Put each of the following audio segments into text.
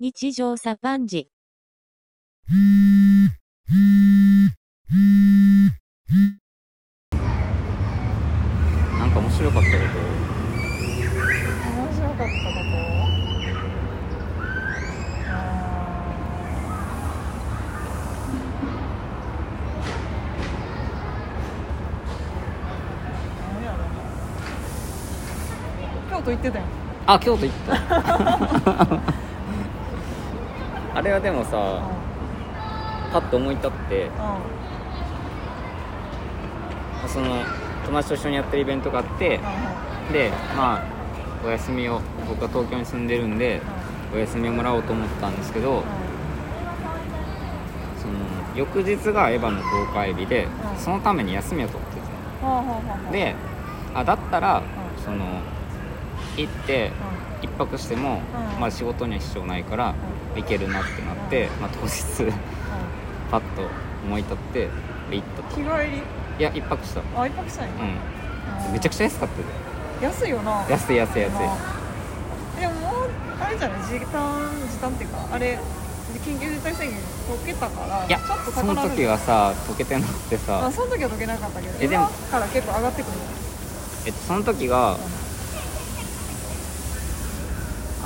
日常茶飯事。なんか面白かったこと？面白かったこと何やろ京都行ってたやん。あ京都行った あれはでもさパッと思い立ってうその友達と一緒にやってるイベントがあってでまあお休みを僕は東京に住んでるんでお休みをもらおうと思ったんですけどその翌日がエヴァの公開日でうん。そのために休みを取ってて。であだったらん。その行ってう一泊しても、うん。まあ、仕事には支障ないから行けるなってなって、まあ、当日んうん。パッと思い立って行ったと。日帰り？いや一泊したあ一泊したんや。うん。めちゃくちゃ安かったで。安いよな。安い安い安い。なでももうあれじゃない？時短時短っていうかあれ緊急事態宣言解けたからいやちょっとその時はさ溶けてなくてまあさその時は解けなかったけどえでも今から結構上がってくるえっとその時が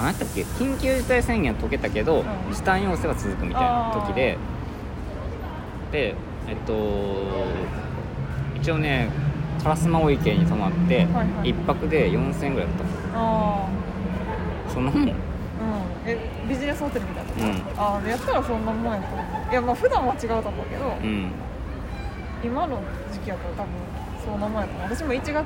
あ何だっけ？緊急事態宣言は解けたけど、うん。時短要請は続くみたいな時で。でえっと一応ね烏丸池に泊まって、はいはい。一泊で4000円ぐらいだっあたそんなもん？あうん。えビジネスホテルみたいなうん。ああやったらそんなもんやと思う。いやまあ普段は違うと思うけど、うん。今の時期やったら多分そんなも私も1月行っ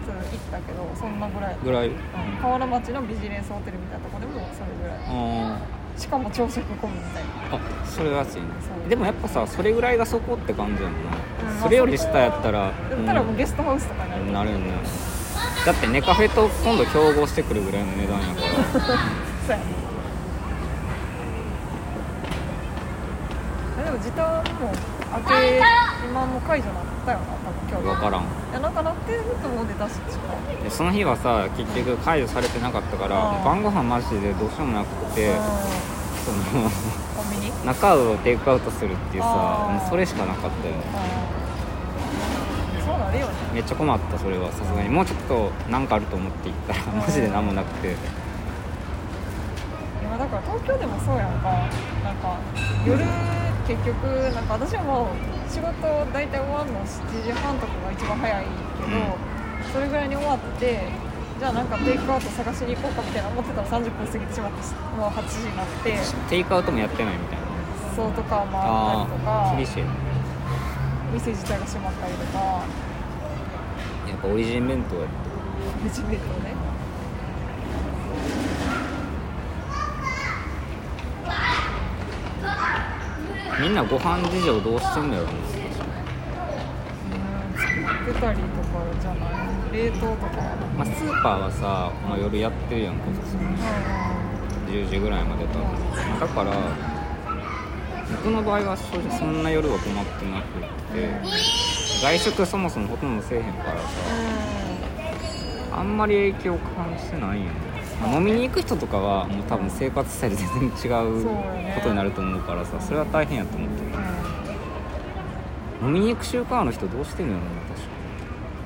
たけどそんなぐらい、うん、ぐらい、うん。河原町のビジネスホテルみたいなとこでもそれぐらい。あしかも朝食込むみたいな。ーあそれは安いね。でもやっぱさそれぐらいがそこって感じやんな、うんそれより下やったらだったらもうゲストハウスとかになる。うんなるよね。だってネカフェと今度競合してくるぐらいの値段やから。そうやね。えでも時短も明け今も解除なったよな多分今日分からん。いやなんかなってると思うで出し。ちかでその日はさ結局解除されてなかったからうん。晩ご飯マジでどうしようもなくてうん。そのコンビニ？中をテイクアウトするっていうさあーもうそれしかなかったよね。うん。そうなるよね。めっちゃ困ったそれは。さすがに。もうちょっとなんかあると思って行ったらうん。マジで何もなくて。今だから東京でもそうやんか。なんか夜結局なんか私も仕事大体終わるの7時半とかが一番早いけど、うん。それぐらいに終わってじゃあなんかテイクアウト探しに行こうかみたいな思ってたら30分過ぎてしまってもう8時になって。テイクアウトもやってないみたいな。そうとかもあったりとか。厳しいや店自体が閉まったりとか。っぱオリジン弁当やってレジベットねみんなご飯事情どうしてんだろうねうん作ったりとかじゃない冷凍とかまあ、スーパーはさ、まあ、夜やってるやんか普通に10時ぐらいまで多分だから僕の場合は正直そん。な夜は困ってなくって外食そもそもほとん。どせえへん。からさあん。まり影響感じてないよね、飲みに行く人とかはもう多分生活スタイル全然違そうことになると思うからさそれは大変やと思ってる。飲みに行く習慣ある人どうしてんのやろな確か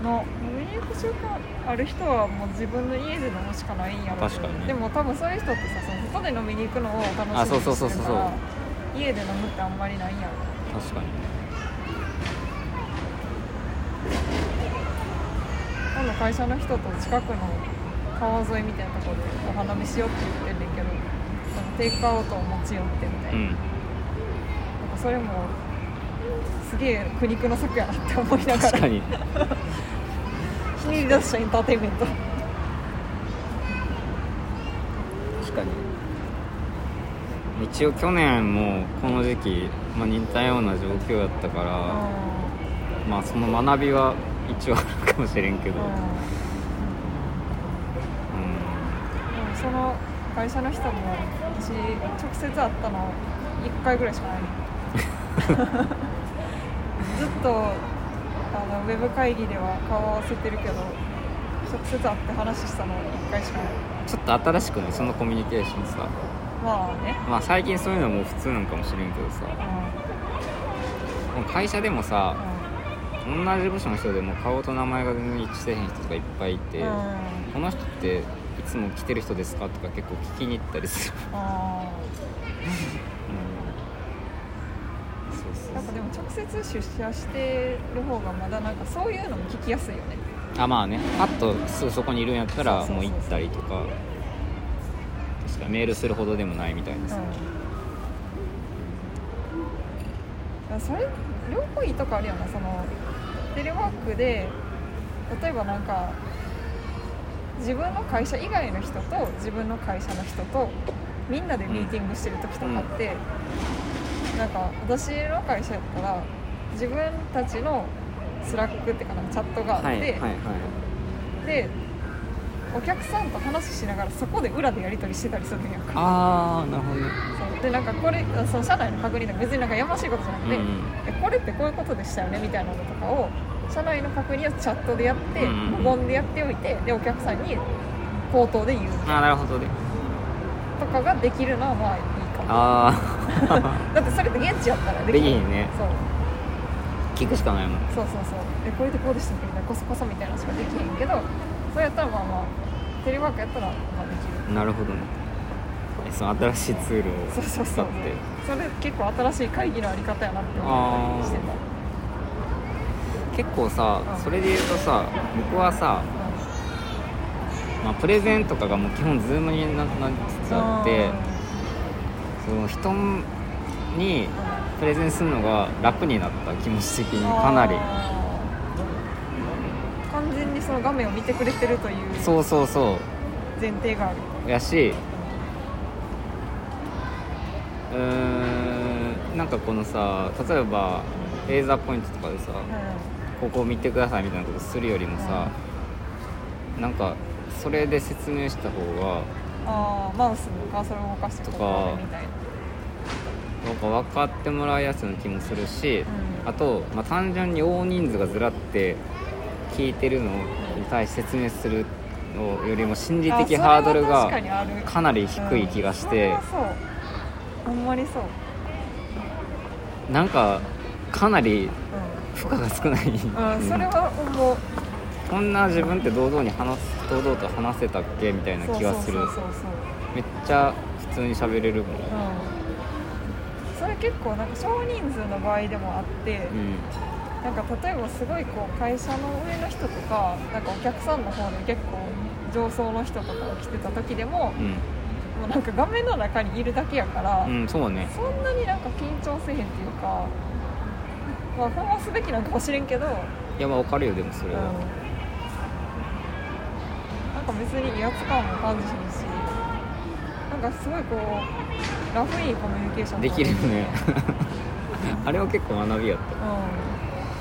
の飲みに行く習慣ある人はもう自分の家で飲むしかないんやろ確かにね。でも多分そういう人ってさその外で飲みに行くのを楽あしみにそうそうそうそうしてるから家で飲むってあんまりないんやろ確かに今度会社の人と近くの川沿いみたいなところでお花見しようって言ってんねんけどそのテイクアウトを持ち寄ってみたいな,、うん。なんかそれもすげえ苦肉の策やなって思いながら。確かに。ひねり出したエンターテインメント。確かに。一応去年もこの時期、まあ、似たような状況やったから、まあその学びは一応あるかもしれんけど、うん、うんうんでもその会社の人も私直接会ったの1回ぐらいしかない。ずっとあのウェブ会議では顔合わせてるけど直接会って話したの1回しかない。ちょっと新しくねそのコミュニケーションさ。まあね。まあ最近そういうのも普通なんかもしれんけどさ。うもう会社でもさん。同じ部署の人でも顔と名前が全然一致せえへん人とかいっぱいいて、うんうん。この人っていつも来てる人ですかとか結構聞きに行ったりする。あうん。そうそうーやっぱでも直接出社してる方がまだなんかそういうのも聞きやすいよね。あまあね。パッとすぐそこにいるんやったらもう行ったりとか。確かにメールするほどでもないみたいなさ、うん、それ両方いいとこあるよな。そのテレワークで例えばなんか自分の会社以外の人と自分の会社の人とみんなでミーティングしてる時とかって、なんか私の会社やったら自分たちの Slack ってかなんかチャットがあって、はいはいはい。でお客さんと話しながらそこで裏でやり取りしてたりするんやんかああなるほど。ねそう。でなんかこれその社内の確認で別になんかやましいことじゃなくて、うんうん。えこれってこういうことでしたよねみたいなのとかを社内の確認をチャットでやってうんうん無言でやっておいてでお客さんに口頭で言う。ああなるほどね。とかができるのはまあいいかも。ああ だってそれって現地やったらでできる。きひんね。そう。聞くしかないもん。そうそうそう。えこれでこうでしたみたいなこそこそみたいなのしかできへんけどそうやったらまあまあテレワークやったらまあできる。なるほどね。えその新しいツールをそうそうそう。使って。それ結構新しい会議のあり方やなって思ったりしてた結構さうんそれで言うとさ僕はさ、まあ、プレゼンとかがもう基本ズームにななりつつあってその人にプレゼンするのが楽になった気持ち的にかなり。完全にその画面を見てくれてるというそうそうそ前提がある。うやしうーんなんかこのさ例えばレーザーポイントとかでさここを見てくださいみたいなことするよりもさ、なんかそれで説明した方がああマウスのカーソルを動かしてとかみたいな。なんか分かってもらいやすいような気もするし、うん。あと、まあ、単純に大人数がずらって聞いてるのに対して説明するのよりも心理的あハードルがかなり低い気がして。うんそれは、そう。ほんまにそう。なんかかなりう負荷が少ない、ん、うん、それは思う。こんな自分って堂々に話す堂々と話せたっけみたいな気がする。めっちゃ普通に喋れるもん。うん。それ結構なんか少人数の場合でもあって、うんなんか例えばすごいこう会社の上の人とかなんかお客さんの方で結構上層の人とかが来てた時でもうん。もうなんか画面の中にいるだけやから、うんそうね。そんなになんか緊張せえへんっていうかまあほんますべきなんかもしれんけど、いやまあ分かるよでもそれは、なんか別に威圧感も感じひんしなんかすごいこうラフいいコミュニケーションできるよねあれは結構学びやった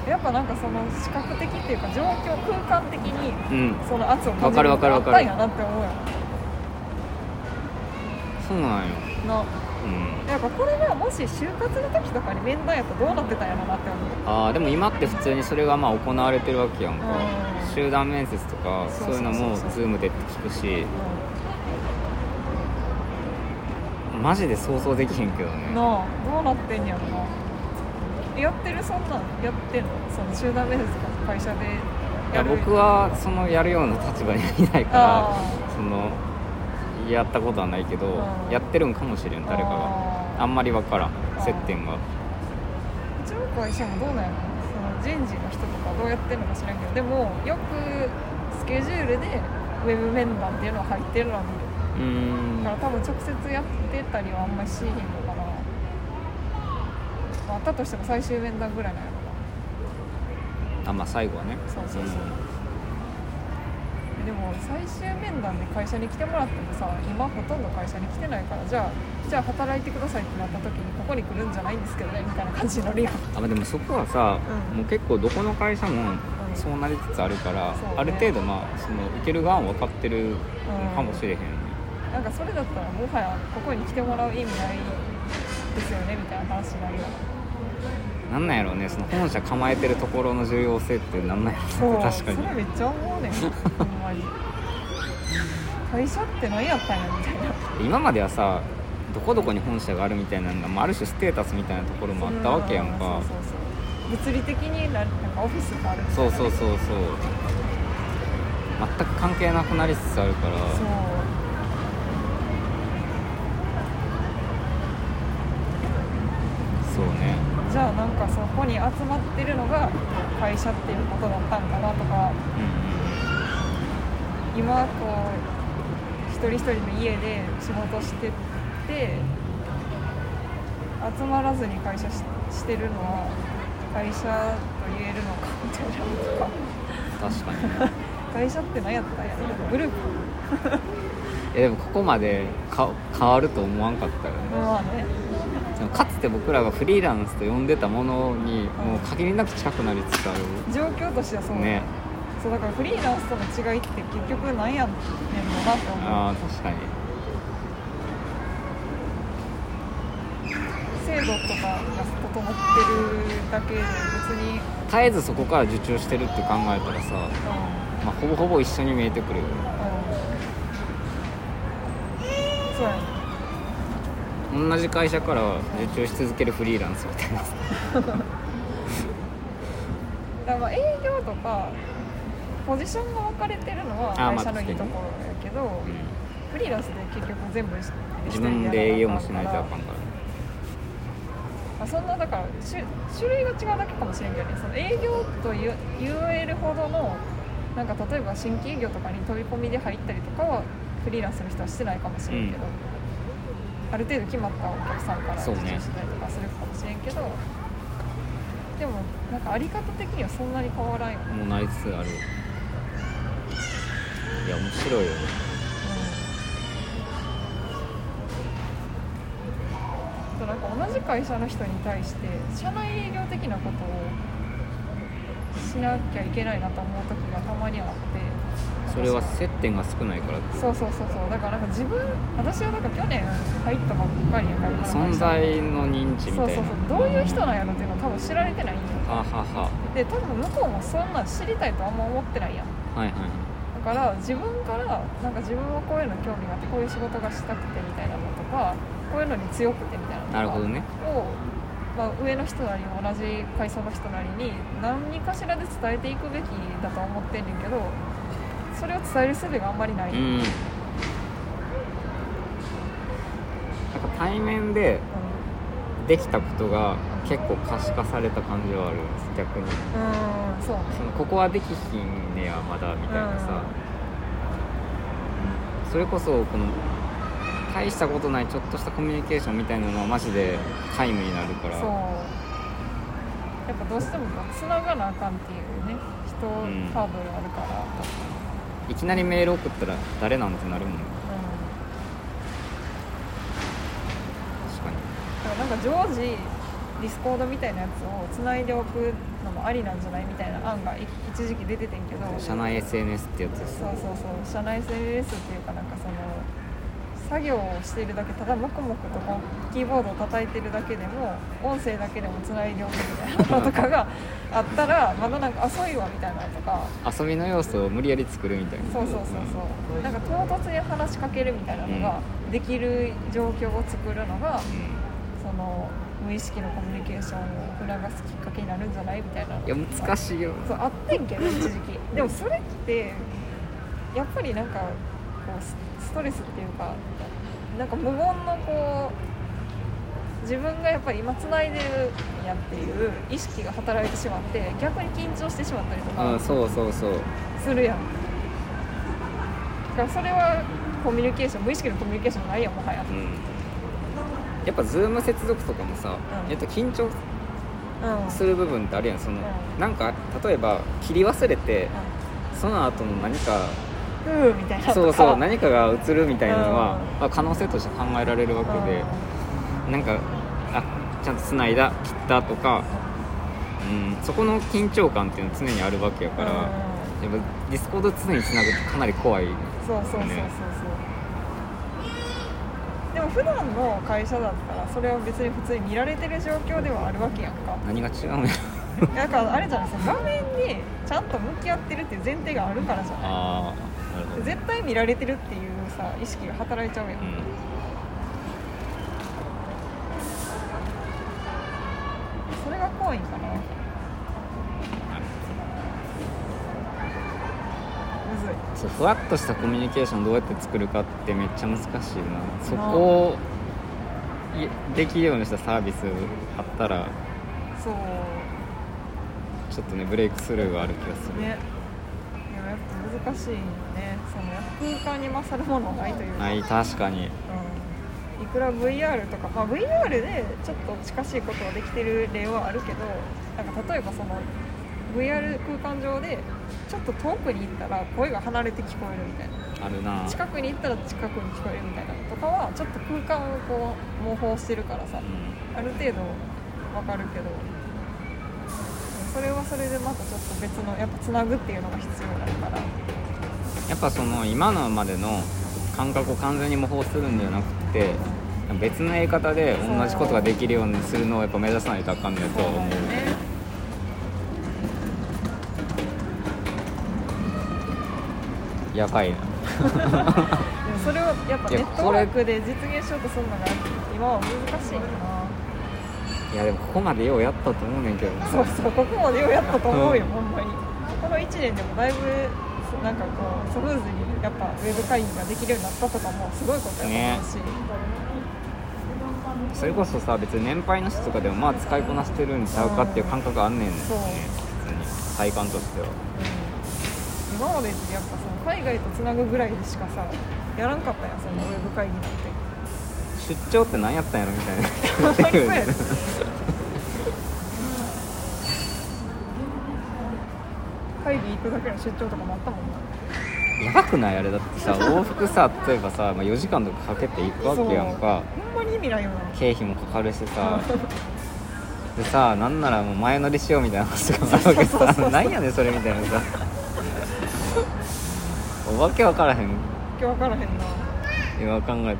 うん、やっぱなんかその視覚的っていうか状況空間的にうんその圧を感じわかるわかるわかるあったんやなって思うやそうなんよんなうん。やっぱこれがもし就活の時とかに面談やったらどうなってたんやろなって思う。ああでも今って普通にそれがまあ行われてるわけやんか、うん。集団面接とかそそうういう。のもそうそうそう Zoom でって聞くし。マジで想像できへんけどね。うん、なあどうなってんやろな。やってるそんなんやってんの？その集団面接とか会社でいや僕はそのやるような立場にはいないからあそのやったことはないけど、うん。やってるんかもしれんー誰かが。ああんまり分からんー接点が。ーうちの会社もどうなんやろその人事の人とかどうやってんのか知らんけどでもよくスケジュールでウェブ面談っていうのは入ってるのは見る。うーん。だから多分直接やってたりはあんまりしひんのかな、まあ、あったとしても最終面談ぐらいなんやろな。あまあ最後はね。そうそうそうでも最終面談で会社に来てもらってもさ今ほとんど会社に来てないからじゃあじゃあ働いてくださいってなった時にここに来るんじゃないんですけどねみたいな感じになるやんあまあでもそこはさ、うん。もう結構どこの会社もそうなりつつあるから、そうね。ある程度まあその受ける側も分かってるかもしれへんよね、なんかそれだったらもはやここに来てもらう意味ないですよねみたいな話になるよなんなんやろうね。その本社構えてるところの重要性ってなんなんやろう。確かに。それめっちゃ思うねん。ほんまに。会社って何やったんやみたいな。今まではさどこどこに本社があるみたいなのが、まあ、ある種ステータスみたいなところもあったわけやんか。そうそうそう。物理的にななんかオフィスがあるみたいな。そうそうそうそう。全く関係なくなりつつあるから。そうねじゃあなんかそこに集まってるのが会社っていうことだったんかなとかうん今こう一人一人の家で仕事してって集まらずに会社ししてるのは会社と言えるのかみたいな。のとかうん確かにね。会社って何やったんやろグループえでもここまでか変わると思わんかったよね。まあねそのかつて僕らがフリーランスと呼んでたものにもう限りなく近くなりつつある。状況としてはそう。だね。そうだからフリーランスとの違いって結局何やねんのなって思う。ああ確かに。制度とかが整ってるだけで別に、絶えずそこから受注してるって考えたらさ、うん。まあ、ほぼほぼ一緒に見えてくるよね。うん、そうやね同じ会社から受注し続けるフリーランスみたいな。さだからまあ営業とかポジションが分かれてるのは会社のいいところやけど、うフリーランスで結局全部ん自分で営業もしないとあかんから。ねまあ、そんなだから種種類が違うだけかもしれんけどね。その営業と言えるほどのなんか例えば新規営業とかに飛び込みで入ったりとかはフリーランスの人はしてないかもしれんけど、ある程度決まったお客さんから受注したりとかするかもしれんけど、でもなんかあり方的にはそんなに変わらんよね、もうなりつつあるいや面白いよね。うん、となんか同じ会社の人に対して社内営業的なことをしなきゃいけないなと思う時がたまにあってそれは接点が少ないからそうそうそうそう。だからなんか自分私はなんか去年入ったばっかりやから存在の認知みそうそたいうなそう。どういう人なんやろっていうのは多分知られてないんよははは。で多分向こうもそんなん知りたいとあんま思ってないやん。はいはいだから自分からなんか自分はこういうの興味があってこういう仕事がしたくてみたいなのとかこういうのに強くてみたいなのとかなるほどね。を、まあ、上の人なり同じ会社の人なりに何かしらで伝えていくべきだと思ってんねんけどそれを伝える術があんまりない、うん。なんか対面でできたことが結構可視化された感じはあるんです逆に。うんそうね。そのここはできひんねやまだみたいなさ、それこそこの大したことないちょっとしたコミュニケーションみたいなのはマジで皆無になるから。そう。やっぱどうしてもつながなあかんっていうね人ん。ハードルあるから、いきなりメール送ったら誰なんてなるもんね。うん確かに。だからなんか常時 Discord みたいなやつをつないでおくのもありなんじゃないみたいな案がい一時期出ててんけど。社内 SNS ってやつですそうそうそう。社内 SNS っていうかなんか作業をしているだけただ黙々とこうキーボードを叩いてるだけでも音声だけでもつないでおくみたいなのとかがあったらまだなんか遅いわみたいなのとか遊びの要素を無理やり作るみたいな。そうそうそうそう。なんか唐突に話しかけるみたいなのができる状況を作るのがその無意識のコミュニケーションを促すきっかけになるんじゃない？みたいなのいや難しいよ。そうあってんけど一時期。でもそれってやっぱりなんかこうスストレスっていうかなんか無言のこう自分がやっぱり今つないでるんやっていう意識が働いてしまって逆に緊張してしまったりとかあそうそうそう。するやん。だからそれはコミュニケーション無意識のコミュニケーションないやんもはや。うん。やっぱ Zoom 接続とかもさ、うん。えっと緊張うん。する部分ってあるやん。その、うん。なんか例えば切り忘れてその後の何かみたいなそうそう何かが映るみたいなのは、うん。まあ可能性として考えられるわけで、なんかあちゃんと繋いだ切ったとか、うん、そこの緊張感っていうのは常にあるわけやから、うん。やっぱ Discord 常につなぐってかなり怖いそうそうそうそうそう、ねでも普段の会社だったらそれは別に普通に見られてる状況ではあるわけやんか。何が違うんやだからあれじゃないですか。画面にちゃんと向き合ってるっていう前提があるからじゃない絶対見られてるっていうさ意識が働いちゃうやん、うん、それが怖いんかな。そうふわっとしたコミュニケーションどうやって作るかってめっちゃ難しいな。そこをできるようにしたサービスあったらそう。ちょっとねブレイクスルーがある気がする、ね。難しいよね。その空間に勝るものないというか、はい確かに。うん、いくら VR とか、まあ、VR でちょっと近しいことができてる例はあるけどなんか例えばその VR 空間上でちょっと遠くに行ったら声が離れて聞こえるみたいな。あるな。近くに行ったら近くに聞こえるみたいなのとかはちょっと空間をこう模倣してるからさ。うん。ある程度わかるけどそれはそれでまたちょっと別のやっぱつなぐっていうのが必要だから。やっぱその今のまでの感覚を完全に模倣するんじゃなくて別のやり方で同じことができるようにするのをやっぱ目指さないとあかんねやとは思う。そうねやばいな。それをやっぱネットワークで実現しようとするのが今は難しいよないやでもここまでようやったと思うねんけどな。そうそうここまでようやったと思うよ、ほんまに。この1年でもだいぶなんかこうスムーズにやっぱウェブ会議ができるようになったとかもすごいことやと思うし、それこそさ別に年配の人とかでもまあ使いこなしてるんちゃうかっていう感覚あんねんね。そう。普通に。体感としては。今までってやっぱその海外とつなぐぐらいでしかさやらんかったやんそのウェブ会議なんて出張って何やったんやろみたいな。会議行くだけの出張とかもあったもんなやばくないあれだってさ往復さ例えばさ、まあ、4時間とかかけて行くわけやんか。ほんまに意味ないよな。経費もかかるしさ。でさなんならもう前乗りしようみたいな話があるわけさ。なんやねんそれみたいなさ。おわけ分からへん。今日分からへんな。今考えたら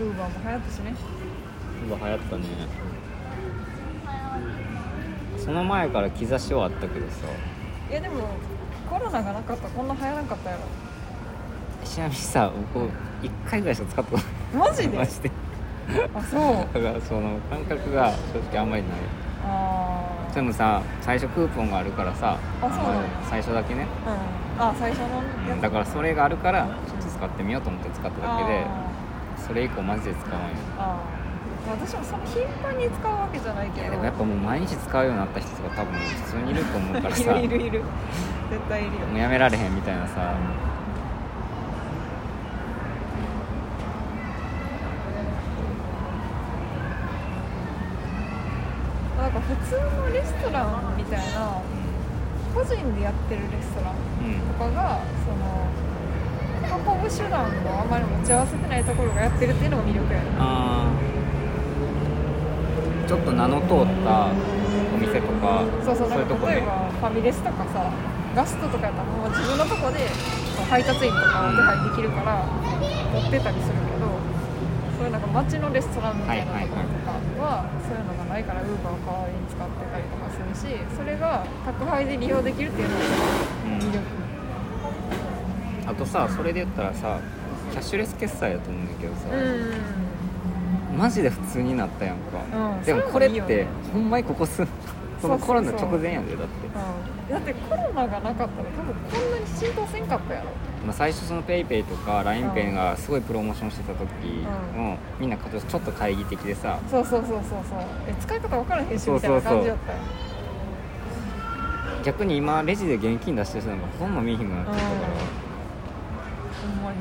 ウーバーも流行ったしね。うわ流行ったね。その前から兆しはあったけどさ。いやでもコロナがなかったらこんな流行らんかったやろ。ちなみにさ僕1回ぐらいしか使ったことないマジで？マジで。あそう。だからその感覚が正直あんまりない。あー。でもさ最初クーポンがあるからさあそう最初だけね。うん。あ最初のやつ。だからそれがあるからちょっと使ってみようと思って使っただけでそれ以降マジで使わないあーあー私もその頻繁に使うわけじゃないけど。いやでもやっぱもう毎日使うようになった人とか多分普通にいると思うからさ。いるいる。いる絶対いるよ。もうやめられへんみたいなさ。なんか普通のレストランみたいな個人でやってるレストランうんとかがその運ぶ手段をあまり持ち合わせてないところがやってるっていうのが魅力やねあーちょっと名の通ったお店とかそうそうなんいうとこねか例えばファミレスとかさガストとかやったらもう自分のとこで配達員とかを手配できるから持ってたりするけどそういうなんか街のレストランみたいなところとかはそういうのがないからウーバーを代わりに使ってたりとかするしそれが宅配で利用できるっていうのが魅力とさそれで言ったらさキャッシュレス決済やと思うんだけどさ、うん。マジで普通になったやんか、うんでもこれってほんまにここ数そのコロナ直前やでだって。うん、だってコロナがなかったら多分こんなに浸透せんかったやろ。まあ、最初その PayPay とか LINEPay がすごいプロモーションしてた時も、みんなちょっと懐疑的でさ。そうそうそうそうそう。え使い方分からへんしみたいそうそう。そうな感じだったよ。逆に今レジで現金出してる人なんかほとんど見えへんくなってきたから、ほんまに。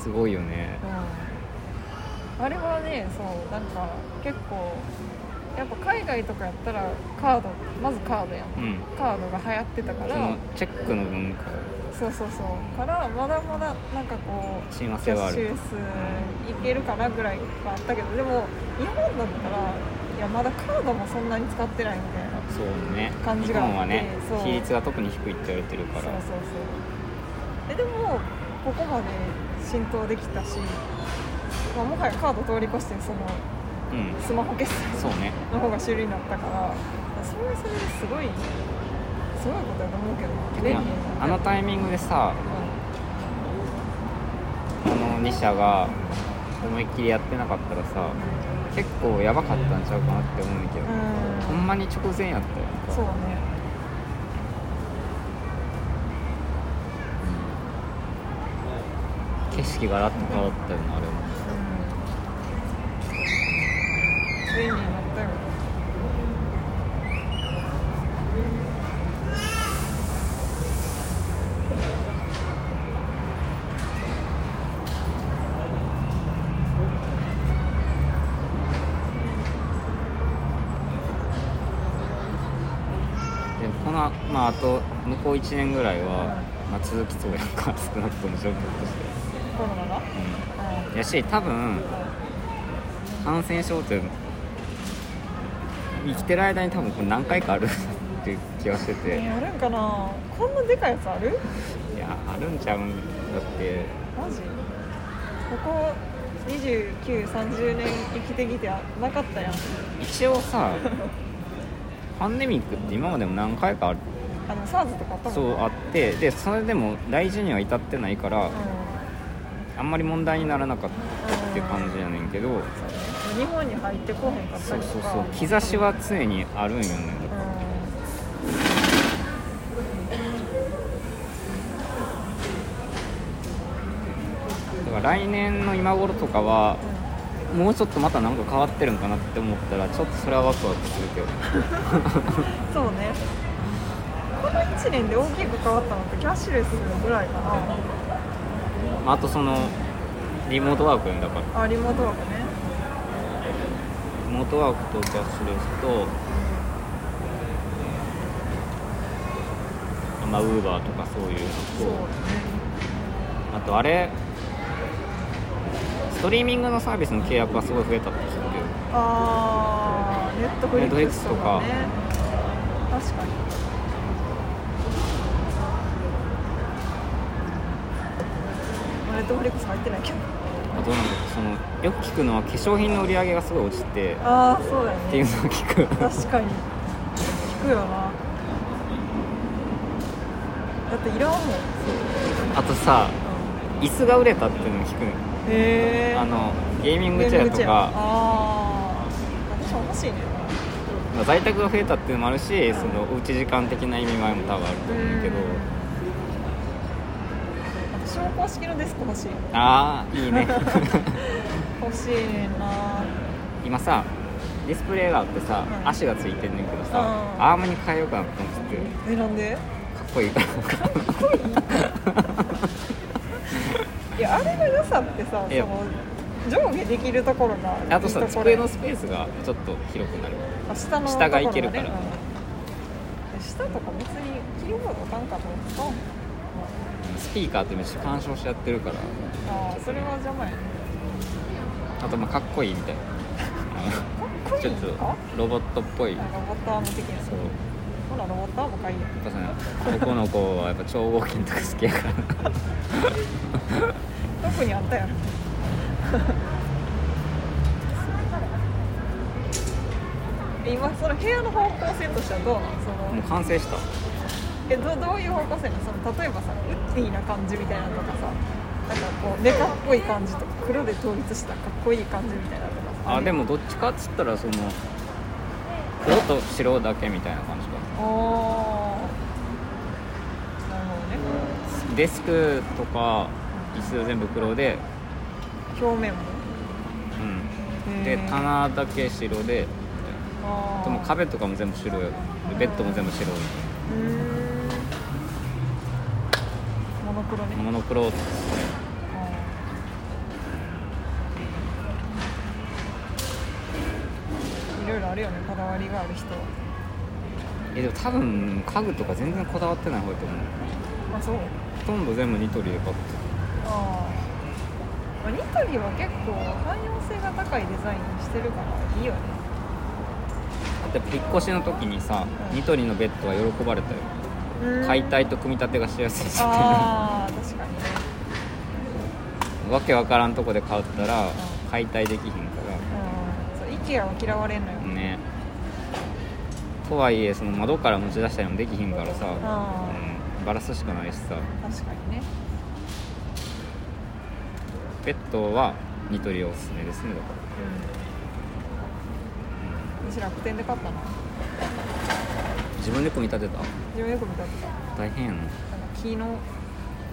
すごいよね。うん。あれはねそうなんか結構やっぱ海外とかやったらカードまずカードやん。うん。カードが流行ってたから。チェックの文化。そうそうそう。からまだまだなんかこうキャッシュレスいけるかなぐらいはあったけどでも日本だったらいやまだカードもそんなに使ってないみたいなそうね。感じがあって日本はね比率が特に低いって言われてるから。そうそうそうえでもここまで浸透できたし、まあ、もはやカード通り越してそのうん。スマホ決済そうね。の方が主流になったからそれはそれですごいすごいことだと思うけど便あのタイミングでさあの2社が思いっきりやってなかったらさ結構やばかったんちゃうかなって思うんだけど、ほんまに直前やったよそうね景色がガラッと変わったよなあれもうん便利になったよでもこのまああと向こう1年ぐらいは、まあ、続きそうやんか。少なくとも状況として、うん、やし多分感染症って生きてる間に多分これ何回かある っていう気がしてて。えあるんかな？こんなでかいやつある？いやあるんちゃうんだって。マジ？ここ2930年生きてきてなかったやん。一応さ パンデミックって今までも何回かある。あの SARS とかあったもんそうあって。でそれでも大事には至ってないからうあんまり問題にならなかったって感じやねんけど。ん日本に入ってこへんかったそうそうそう兆しは常にあるんよね。だから来年の今頃とかはもうちょっとまたなんか変わってるんかなって思ったらちょっとそれはワクワクするけど。そうね。この1年で大きく変わったのってキャッシュレスぐらいかなあとそのリモートワークだから。あリモートワークね。リモートワークとキャッシュレスとまあウーバーとかそういうのとあとあれストリーミングのサービスの契約がすごい増えたって聞くけどあーネットフリックスとか。ね確かにリ入ってないけどあとなんかそのよく聞くのは化粧品の売り上げがすごい落ちてっああそうだよね。ていうのを聞く。確かに。聞くよな。だっていらんも。ん、あとさ椅子が売れたっていうのも聞くのへえあのゲーミングチェアとか。ああ私も欲しいね。まあ在宅が増えたっていうのもあるしそのおうち時間的な意味合いも多分あると思うけど。私も公式のデスク欲しいああいいね。欲しいな。今さディスプレイがあってさ、うん。足がついてんねんけどさ、うん。アームに変えようかなと思って。てえなんで？かっこいいから。いやあれの良さってさその上下できるところがあとさ机のスペースがちょっと広くなる。あ下の下がいけるから。うん。下とか別にキーボードかんかと思ってスピーカーってめっちゃ干渉しちゃってるから。ああそれは邪魔やね。あとまあかっこいいみたいな。ちょっとかロボットっぽい。ロボットアーム的なそうほらロボットアームかいいよ。やっぱさ男の子はやっぱ超合金とか好きやから。特にあったやろ今その部屋の方向性としてはどうなのそのもう完成したえどどういう方向性なの？その例えばさウッディな感じみたいなのとかさなんかこうネカっぽい感じとか黒で統一したかっこいい感じみたいなのとかさあでもどっちかっつったらその黒と白だけみたいな感じかああなるほどね。デスクとか椅子全部黒で、表面も？うん、で棚だけ白で。でも壁とかも全部白ベッドも全部白いうーんクロね。モノクロ。ですねいろいろあるよねこだわりがある人は。えでも多分家具とか全然こだわってない方だと思う。あそう。ほとんど全部ニトリで買ってああニトリは結構汎用性が高いデザインしてるからいいよね。だって引っ越しの時にさうん。ニトリのベッドは喜ばれたよ解体と組み立てがしやすいし。ああ確かに。ねわけわからんとこで買ったらん。解体できひんかうん。そう IKEA は嫌われんのよ、らね。とはいえその窓から持ち出したりもできひんからさ、あうん、バラすしかないしさ。確かにね。ベッドはニトリおすすめですねだかうん。私楽天で買ったなら自分で組み立てた？自分よく見たってた。大変やな。木の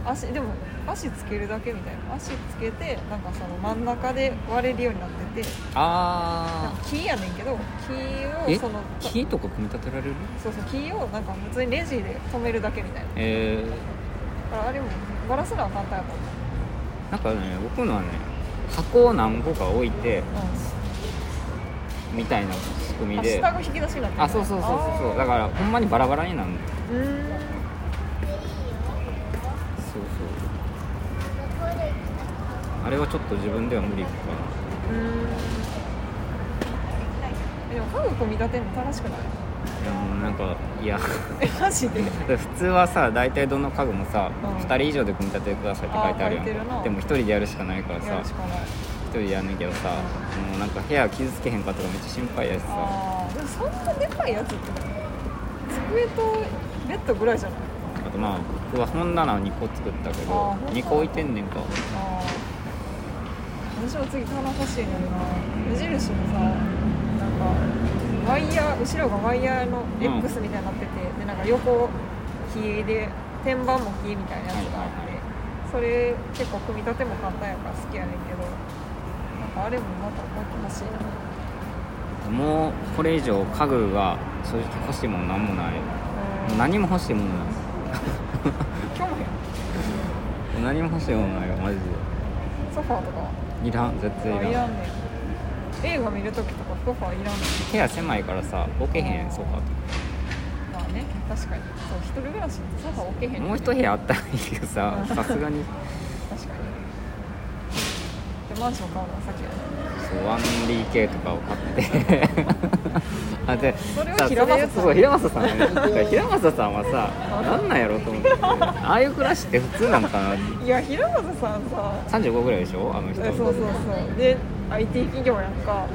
足でも足つけるだけみたいな。足つけてなんかその真ん中で割れるようになってて。なんあか木やねんけど木ーえ？をその木とか組み立てられる？そうそう木をなんか普通にレジで止めるだけみたいな。えだからあれもバラすのは簡単やと思ー、なんかね僕のはね箱を何個か置いてう、みたいな仕組みで下が引き出しになってるあそうそうそうそうそう。だからほんまにバラバラになるのうーん。そうそう。あれはちょっと自分では無理かうーん。えでも家具組み立てるの楽しくない？ないやもうなんかいや。えマジで？で普通はさ大体どの家具もさ、うん。2人以上で組み立ててくださいって書いてあるやん。でも1人でやるしかないからさやるしかない1人でやんねんけどさ、もうなんか部屋傷つけへんかとかめっちゃ心配やしさ。あーでもそんなでかいやつって机とベッドぐらいじゃない？あとまあ僕は本棚を2個作ったけどあー2個置いてんねんか。あー。私も次棚欲しいのにな。無印にさなんかワイヤー後ろがワイヤーの X みたいになってて、でなんか横木で天板も木みたいなやつがあって、はいはいはい。それ結構組み立ても簡単やから好きやねんけどあれもまたもっと欲しいな。もうこれ以上家具が正直欲しいもんもない。何も欲しいものない。今日もやん何も欲しいものないよマジで。ソファーとか？はいらん絶対いらん。あいらんね。ん映画見るときとかソファーいらん部屋狭いからさ置けへんソファまあね確かに。そう一人暮らしってソファー置けへんねんもう一部屋あったらいいけどさうん。さすがにマンション買うのは先やねそう 1DK とかを買って。あでそれはさ平正さん。そう平正さんはね平正さんはさなんなんやろうと思って。ああいう暮らしって普通なのかな。いや平本さんさ。35ぐらいでしょあの人。えそうそうそう。で IT 企業やんか。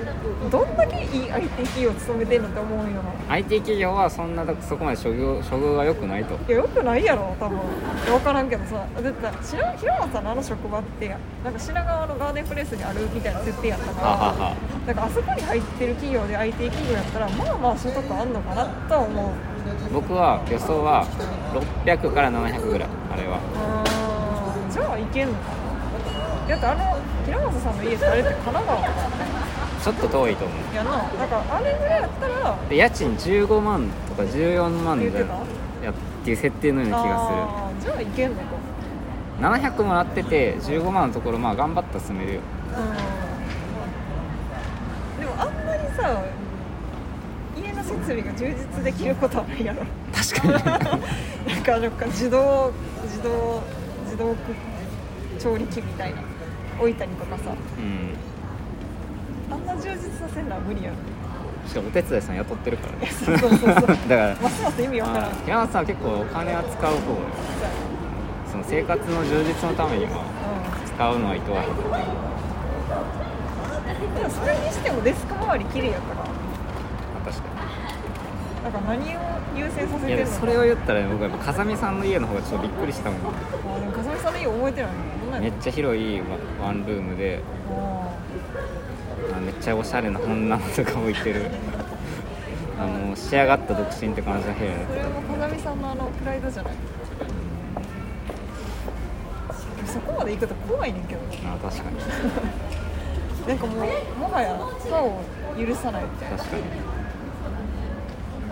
どんだけいい IT 企業勤めてんのって思うよ。IT 企業はそんなそこまで処遇処遇が良くないと。いやよくないやろ多分。分からんけどさ。だって知らん平本さんのあの職場って。なんか品川のガーデンプレイスにあるみたいな設定やったから。だからあそこに入ってる企業で IT 企業やったらまあまあ所得あんのかなとは思う。僕は予想は600から700ぐらいあれは。じゃあいけんのかな。だってあの平本さんの家ってあれって神奈川ちょっと遠いと思う。やんなだからあれぐらいやったら。で家賃15万とか14万で言ってたやっていう設定のような気がする。あーじゃあいけんのか。700もらってて15万のところまあ頑張ったら住めるよ。うん。でもあんまりさ家の設備が充実できることはないやろ。確かに。なんかなんか自動自動自動調理器みたいな置いたりとかさ。うん。あんな充実させるのは無理やろしかもお手伝いさん雇ってるからね。そうそうそうそうだからますます意味わからん。あ山本さんは結構お金は使う方よその生活の充実のためにはう使うのはいとわへんんでもそれにしてもデスク周り綺麗やから。確かなんか何を優先させてるのやそれを言ったら僕は風見さんの家の方がちょっとびっくりしたもん。あでも風見さんの家覚えてないのどんめっちゃ広いワワンルームでたああめっちゃおしゃれな本棚とか置いてる。あの仕上がった独身って感じの部屋ーそれはもう風見さんのあのプライドじゃない？そこまで行くと怖いねんけどあ確かに。なんかもうもはや歯を許さないみたいな。確かに。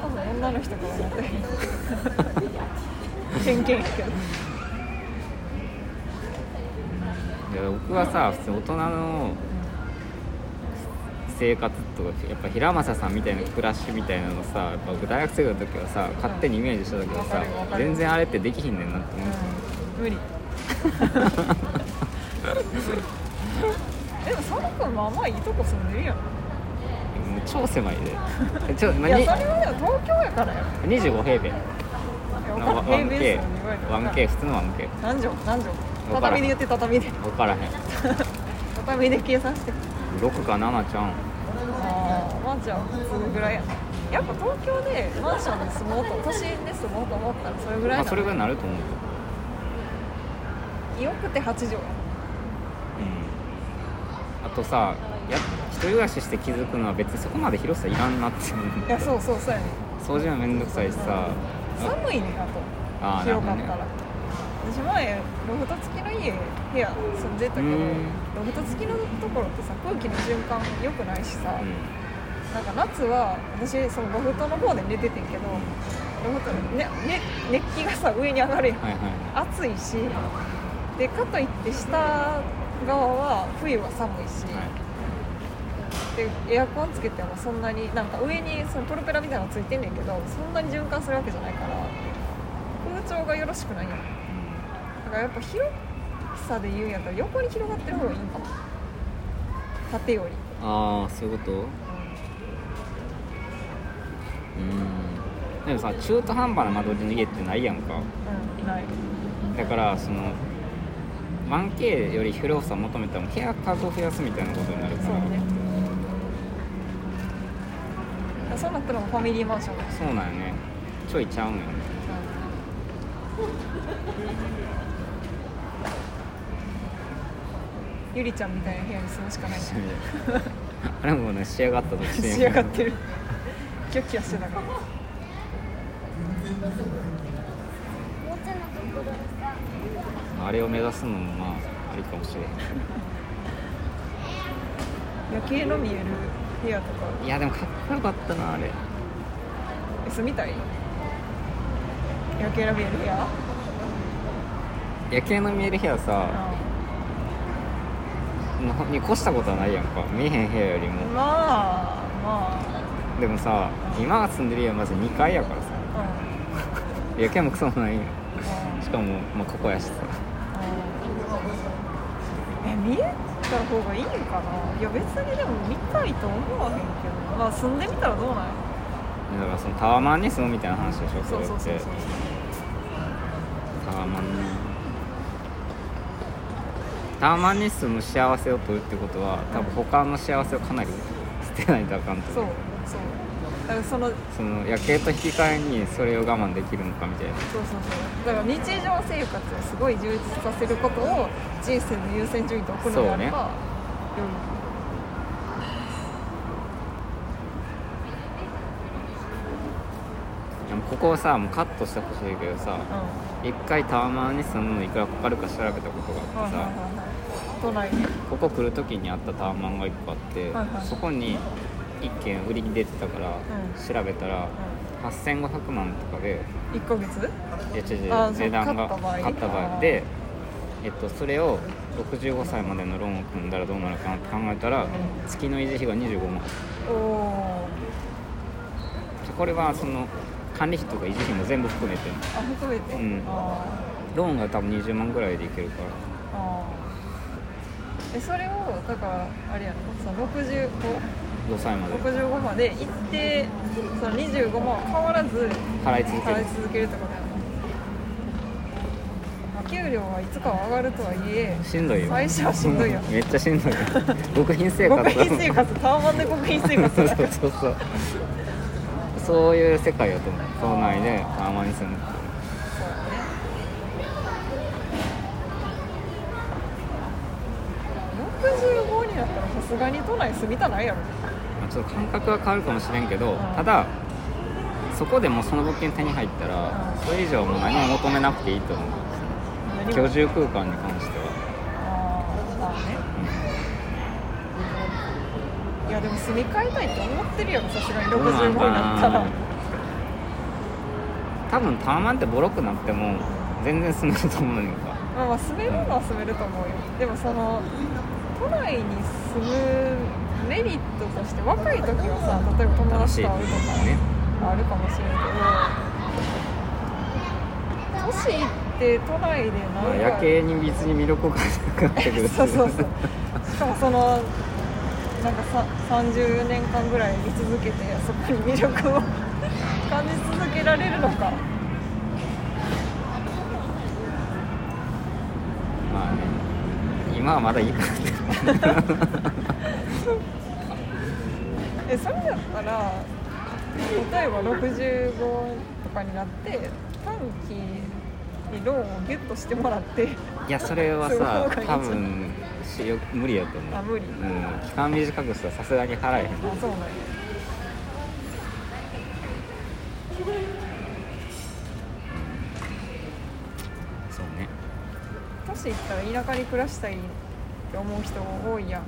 多分女の人から思って。る 偏見やけどいや僕はさ普通大人の生活とかやっぱ平正さんみたいな暮らしみたいなのさやっぱ僕大学生の時はさ勝手にイメージしたけどわさ全然あれってできひんねんなって思ってうん。無理。でも佐野君まあまあいいとこ住んでるやん。超狭いで。え ちょ、まあ、にいやそれはでも東京やからや。25平米。いや分からん平米数に言われて分からん 1K 普通の 1K 何畳？何畳？わからん畳で言って畳で。分からへん。畳で計算して。6か7ちゃん。ああまあじゃあ普通ぐらいや。なやっぱ東京でマンションで住もうと都心で住もうと思ったらそれぐらいなまあそれぐらいになると思うよよくて8畳や。うあとさや一人暮らしして気づくのは別にそこまで広さいらんなって。いやそうそうそうやね。掃除はめんどくさいしさ。寒いねあと。あー広かったら、なる私前ロフト付きの家部屋住んでたけどうん。ロフト付きのところってさ空気の循環良くないしさ、うん。なんか夏は私そのロフトの方で寝ててんけどロフト、ねね、熱気がさ上に上がるやん。はいはい暑いしでかといって下側は冬は寒いし、でエアコンつけてもそんなになんか上にそのプロペラみたいなのついてんねんけどそんなに循環するわけじゃないから空調がよろしくないやん。だからやっぱ広さで言うんやったら横に広がってる方がいいんかも。縦より、ああそういうこと？うん。でもさ中途半端な間取りの家ってないやんか。うん、ない。だからその 1K より広さ求めたら部屋数を増やすみたいなことになるから。そうね。そうなったらファミリーマンション。だそうなんよね。ちょいちゃうんよねゆりちゃんみたいな部屋に住むしかない あれもね仕上がった時仕上がってる。キャッキャしてたから。あれを目指すのもまあありかもしれへ夜景の見える部屋とか。んいやでもかっこよかったなあれ。え住みたい？夜景の見える部屋？夜景の見える部屋さのに越したことはないやんか。見えへん部屋よりも。まあまでもさ今住んでる家はまず2階やからさ。あ夜景もクソもないんようん。うん。しかも、まあ、ここやしさ。え見えた方がいいんかな？いや別にでも見たいと思わへんけど。まあ住んでみたらどうなんやだからそのタワマンに住むみたいな話でしょそれって。タワマンねタワマ住む幸せを取るってことは多分他の幸せをかなり捨てないとあかんとそう。思うそう。だからそのその夜景と引き換えにそれを我慢できるのかみたいな。そうそうそう。だから日常生活をすごい充実させることを人生の優先順位と置くのであれば、そうよでもここをさもうカットしてほしいけどさりうん。一回タワマンに住むのいくらかかるか調べたことがあってさ、都内でここ来る時にあったタワマンが1個あって、はいはい。そこに1軒売りに出てたから、ん。調べたら8500万とかで1ヶ月？いや違う違うう値段が買った場合？で、えっと、それを65歳までのローンを組んだらどうなるかなって考えたら月の維持費が25万。おおこれはその管理費とか維持費も全部含めて。あ含めて、うん。あローンが多分20万ぐらいでいけるから。ー。あーえそれをだからあれやろその65 5歳まで。65まで行ってその25万は変わらず払い続ける。払い続けるってことやな、まあ、給料はいつかは上がるとはいえしんどいよ。最初はしんどいよ。めっちゃしんどい。よ極貧生活。極貧生活タワマンで極貧生活。そうだそうそう。そうそういう世界やと思う。島内でタワマンに住む。ってそうだね65になったらさすがに都内住みたないやろ。まあちょっと感覚は変わるかもしれんけど、ん。ただそこでもうその物件手に入ったら、うん。それ以上もう何も求めなくていいと思う何も。居住空間に関しては、ああね。いやでも住み替えたいって思ってるやろさすがに。65どうなんにかな。ったら。な多分タワマンってボロくなっても全然住めると思うねんか。まあまあ住めるのは住めると思うよ。でもその都内に住むメリットとして若い時はさ例えば友達と会うとかね。あるかもしれんけど年いって都内でまあなんか夜景に別に魅力を感じなくなってくるそうそうそう。しかもそのなんかさ30年間ぐらい見続けてそこに魅力を感じ続けられるのか。まあね。今はまだいいかなって えそれだったら例えば65とかになって短期にローンをギュッとしてもらっていやそれはさ 多分しよ無理やと思う。あ無理。うん。期間短くしたらさすがに払えへん。あそうなんや。そうね。年いったら田舎に暮らしたいって思う人多いやん。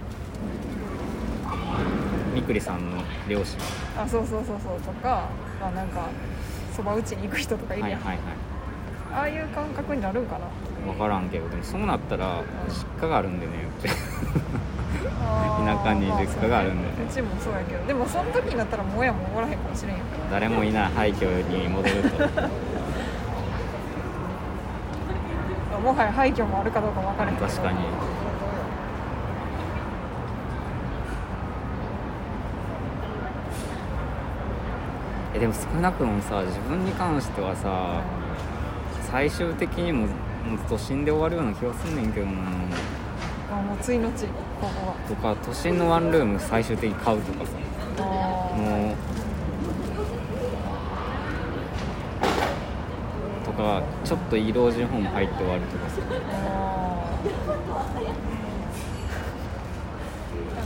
みくりさんの両親。あそうそうそうそうとかまあなんかそば打ちに行く人とかいるやん、はいはいはい。ああいう感覚になるんかな。分からんけどでもそうなったら実家があるんでねうち。田舎に実家があるんで。まあそううちもそうやけどでもその時になったらもう親もおらへんかもしれんやん。誰もいない廃墟に戻ると。もはや廃墟もあるかどうかも分からへんけど。確かにえでも少なくともさ自分に関してはさ最終的にももう都心で終わるような気がすんねんけどな。あもうついのちここは。とか都心のワンルーム最終的に買うとかさ。あもうとかちょっといい老人ホーム入って終わるとかさ。あ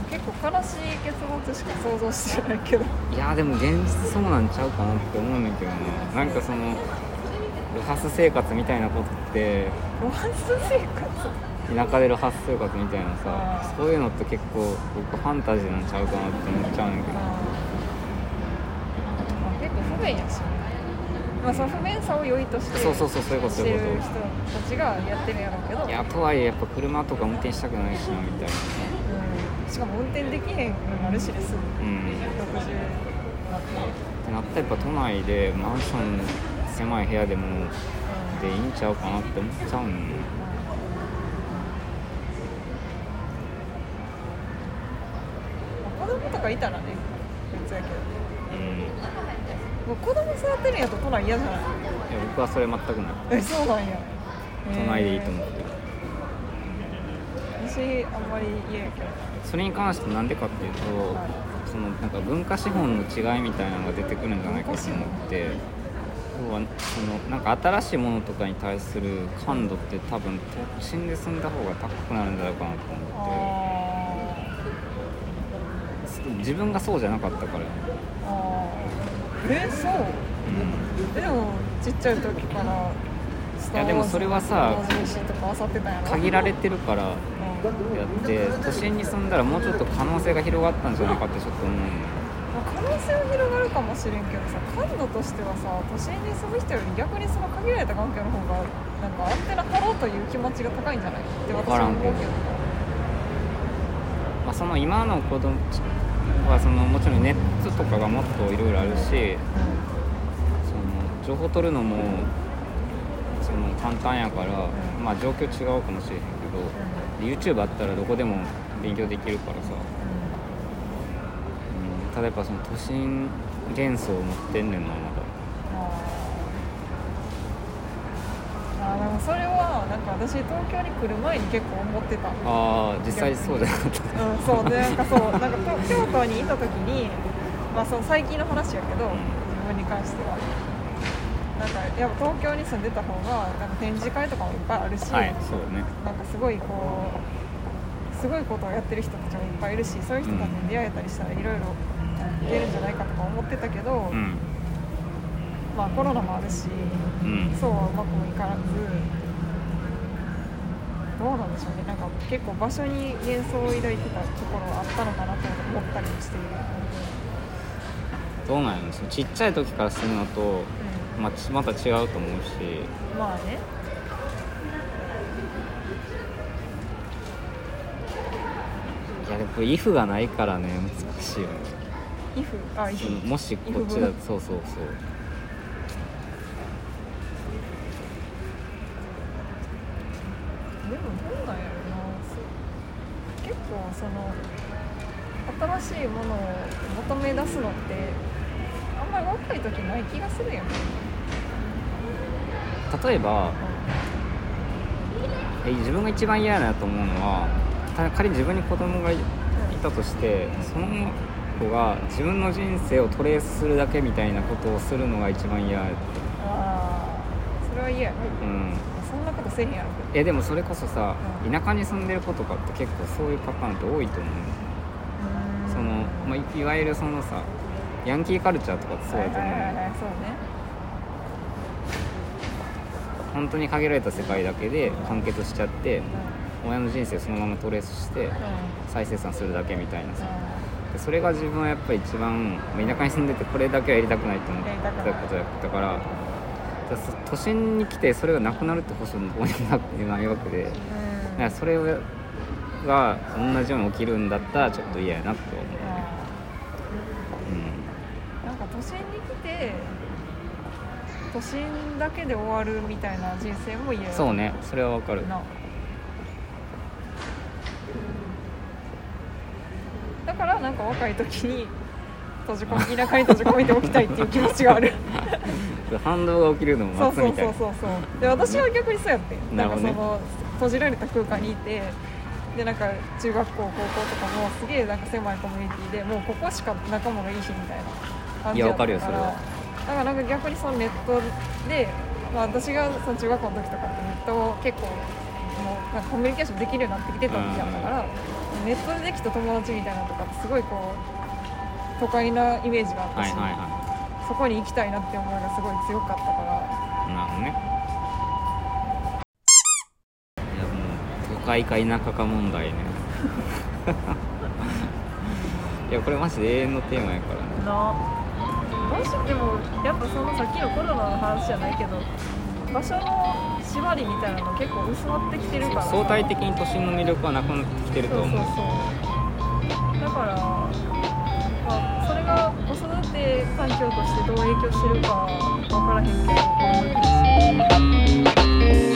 結構悲しい結末しか想像してないけど。いやでも現実そうなんちゃうかなって思うねんだけどね。なんかそのロハス生活みたいなことってロマンス生活？田舎でロハス生活みたいなあさーそういうのって結構僕ファンタジーなんちゃうかなって思っちゃうねんけど。まあ、結構不便やし、まあ、その不便さを良いとしてそうそうそうそういうことそういうこ人たちがやってるんやろうけど。いやとはいえやっぱ車とか運転したくないしなみたいな。うん、しかも運転できへんなるしですぐうん。60になって、なったらやっぱ都内でマンション狭い部屋でもでいいんちゃうかなって思っちゃうん子供とかいたらね別やけど。うん。子供育てるんやと都内嫌じゃない？僕はそれ全くない。えそうなんや。都内でいいと思ってる。私あんまり嫌やけどそれに関してなんでかっていうと、そのなんか文化資本の違いみたいなのが出てくるんじゃないかと思って要はそのなんか新しいものとかに対する感度って多分都心で住んだ方が高くなるんじゃないかなと思ってあ自分がそうじゃなかったから、えそう？えでもちっちゃい時からスいやでもそれはさ限られてるからやうんって都心に住んだらもうちょっと可能性が広がったんじゃないかってちょっと思うのよ。まあ可能性は広がるかもしれんけどさ感度としてはさ都心に住む人より逆にその限られた環境の方がなんかアンテナ張ろうという気持ちが高いんじゃない？って私は思うけど。まあ、その今の子供はそのもちろんネットとかがもっといろいろあるしその情報取るのもその簡単やから、うん。まあ状況違うかもしれへんけど、YouTube あったらどこでも勉強できるからさ、うん、ただやっぱその都心幻想を持ってんねんなまだ。あー。でもそれはなんか私東京に来る前に結構思ってた。ああ実際そうじゃなかった。うん、そうでなんかそうなんかと京都にいた時に、まあ、その最近の話やけど、うん。自分に関してはなんかやっぱ東京に住んでた方がなんか展示会とかもいっぱいあるし、はいそうね。なんかすごいこうすごいことをやってる人たちもいっぱいいるしそういう人たちに出会えたりしたらいろいろいけるんじゃないかとか思ってたけど、うん。まあコロナもあるしうん。そうはうまくもいかずどうなんでしょうね。なんか結構場所に幻想を抱いてたところはあったのかなと思ったりもしている。どうなんやろそのちっちゃい時から住むのと、うまあ、ちまた違うと思うし。ん、まあね。いやでもこれ if がないからね難しいよね。イフあイフそのもしこっちだとそうそうそう。でもどうなんやろな。結構その新しいものを求め出すのってあんまり若い時ない気がするよね、例えばえ自分が一番嫌だなと思うのはた仮に自分に子供がいいたとしてその子が自分の人生をトレースするだけみたいなことをするのが一番嫌やっああそれは嫌やうん。そんなことせえへんやろ。えでもそれこそさ、うん。田舎に住んでる子とかって結構そういうパターンって多いと思うその、まあ、いいわゆるそのさヤンキーカルチャーとかってそうやと思う、はいはいそうね本当に限られた世界だけで完結しちゃってう親の人生そのままトレースして再生産するだけみたいなさ。うでそれが自分はやっぱり一番まあ田舎に住んでてこれだけはやりたくないと思ってたことやったから都心に来てそれがなくなるって星もどうにもなくないわけでだんそれが同じように起きるんだったらちょっと嫌やなって思う、なんか都心に来て都心だけで終わるみたいな人生も嫌そうねそれはわかる。なだからなんか若い時に閉じ込め田舎に閉じ込めておきたいっていう気持ちがある。反動が起きるのをそうそう待つみたいな。そうそうそうで私は逆にそうやってなんかその閉じられた空間にいてでなんか中学校高校とかもすげえなんか狭いコミュニティでもうここしか仲間がいいしみたいな感じやったから。いやわかるよそれはだからなんか逆にそのネットで、まあ、私がその中学校の時とかってネットを結構もうなんかコミュニケーションできるようになってきてた時やったから、ネットでできた友達みたいなのとかってすごいこう都会なイメージがあったし、はいはいはそこに行きたいなって思いがすごい強かったから。いなるほどね。いやもう都会か田舎か問題ね。いやこれマジで永遠のテーマやからね。などうしてでもやっぱそのさっきのコロナの話じゃないけど場所の縛りみたいなの結構薄まってきてるから相対的に都心の魅力はなくなってきてるとそうそう思うそうだから、まあ、それが子育て環境としてどう影響してるか分からへんけどこういう